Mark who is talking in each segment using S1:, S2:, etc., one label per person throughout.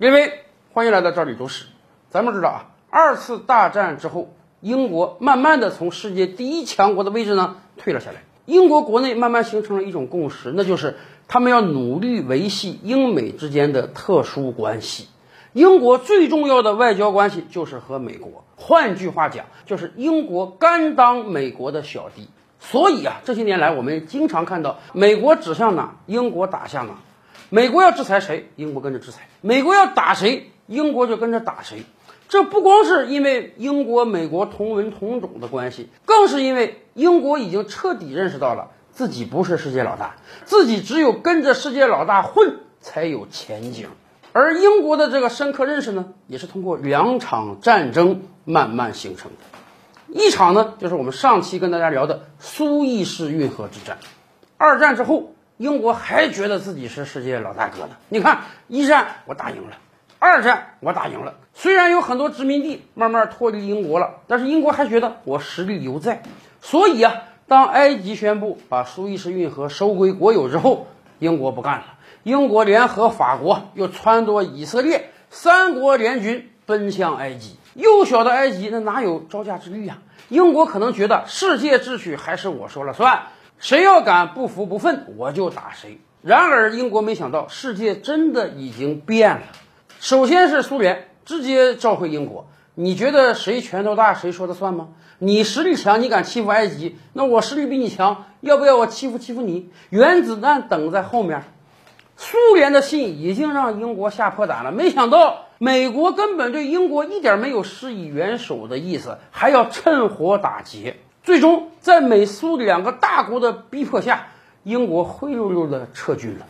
S1: 各位，欢迎来到这里读史。咱们知道啊，二次大战之后，英国慢慢的从世界第一强国的位置呢退了下来。英国国内慢慢形成了一种共识，那就是他们要努力维系英美之间的特殊关系。英国最重要的外交关系就是和美国，换句话讲，就是英国甘当美国的小弟。所以啊，这些年来我们经常看到美国指向哪，英国打向哪。美国要制裁谁，英国跟着制裁；美国要打谁，英国就跟着打谁。这不光是因为英国、美国同文同种的关系，更是因为英国已经彻底认识到了自己不是世界老大，自己只有跟着世界老大混才有前景。而英国的这个深刻认识呢，也是通过两场战争慢慢形成的。一场呢，就是我们上期跟大家聊的苏伊士运河之战。二战之后。英国还觉得自己是世界老大哥呢。你看，一战我打赢了，二战我打赢了。虽然有很多殖民地慢慢脱离英国了，但是英国还觉得我实力犹在。所以啊，当埃及宣布把苏伊士运河收归国有之后，英国不干了。英国联合法国，又撺掇以色列，三国联军奔向埃及。幼小的埃及那哪有招架之力啊？英国可能觉得世界秩序还是我说了算。谁要敢不服不忿，我就打谁。然而，英国没想到，世界真的已经变了。首先是苏联直接召回英国，你觉得谁拳头大谁说的算吗？你实力强，你敢欺负埃及，那我实力比你强，要不要我欺负欺负你？原子弹等在后面。苏联的信已经让英国吓破胆了，没想到美国根本对英国一点没有施以援手的意思，还要趁火打劫。最终，在美苏两个大国的逼迫下，英国灰溜溜的撤军了。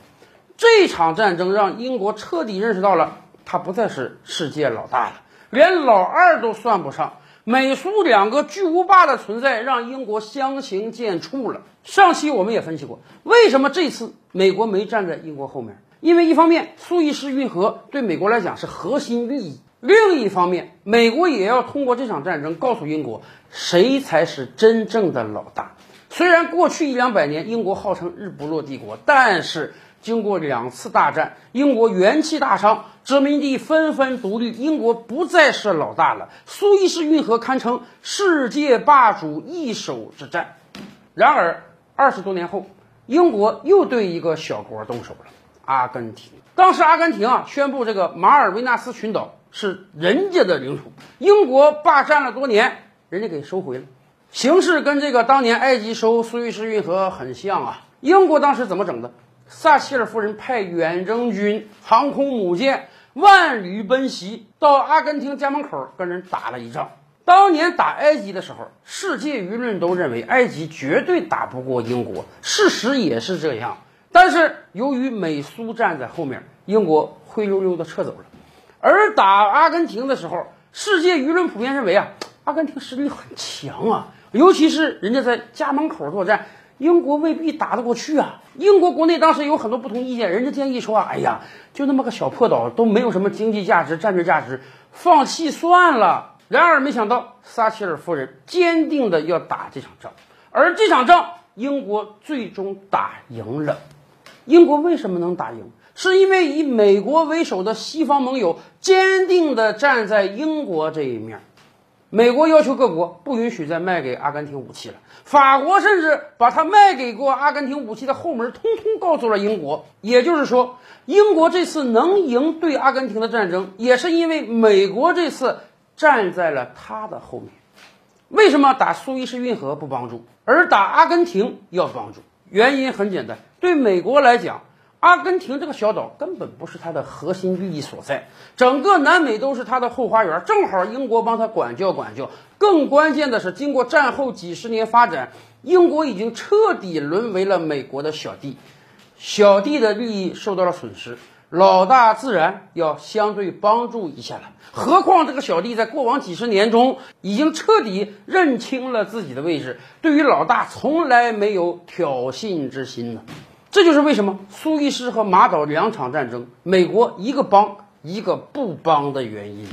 S1: 这场战争让英国彻底认识到了，他不再是世界老大了，连老二都算不上。美苏两个巨无霸的存在，让英国相形见绌了。上期我们也分析过，为什么这次美国没站在英国后面？因为一方面，苏伊士运河对美国来讲是核心利益。另一方面，美国也要通过这场战争告诉英国，谁才是真正的老大。虽然过去一两百年英国号称日不落帝国，但是经过两次大战，英国元气大伤，殖民地纷纷独立，英国不再是老大了。苏伊士运河堪称世界霸主一手之战。然而，二十多年后，英国又对一个小国动手了——阿根廷。当时，阿根廷啊宣布这个马尔维纳斯群岛。是人家的领土，英国霸占了多年，人家给收回了，形势跟这个当年埃及收苏伊士运河很像啊。英国当时怎么整的？撒切尔夫人派远征军、航空母舰万旅奔袭，到阿根廷家门口跟人打了一仗。当年打埃及的时候，世界舆论都认为埃及绝对打不过英国，事实也是这样。但是由于美苏站在后面，英国灰溜溜的撤走了。而打阿根廷的时候，世界舆论普遍认为啊，阿根廷实力很强啊，尤其是人家在家门口作战，英国未必打得过去啊。英国国内当时有很多不同意见，人家建议说啊，哎呀，就那么个小破岛，都没有什么经济价值、战略价值，放弃算了。然而没想到，撒切尔夫人坚定的要打这场仗，而这场仗英国最终打赢了。英国为什么能打赢？是因为以美国为首的西方盟友坚定地站在英国这一面，美国要求各国不允许再卖给阿根廷武器了。法国甚至把他卖给过阿根廷武器的后门通通告诉了英国。也就是说，英国这次能赢对阿根廷的战争，也是因为美国这次站在了他的后面。为什么打苏伊士运河不帮助，而打阿根廷要帮助？原因很简单，对美国来讲。阿根廷这个小岛根本不是它的核心利益所在，整个南美都是它的后花园，正好英国帮它管教管教。更关键的是，经过战后几十年发展，英国已经彻底沦为了美国的小弟，小弟的利益受到了损失，老大自然要相对帮助一下了。何况这个小弟在过往几十年中已经彻底认清了自己的位置，对于老大从来没有挑衅之心呢。这就是为什么苏伊士和马岛两场战争，美国一个帮一个不帮的原因。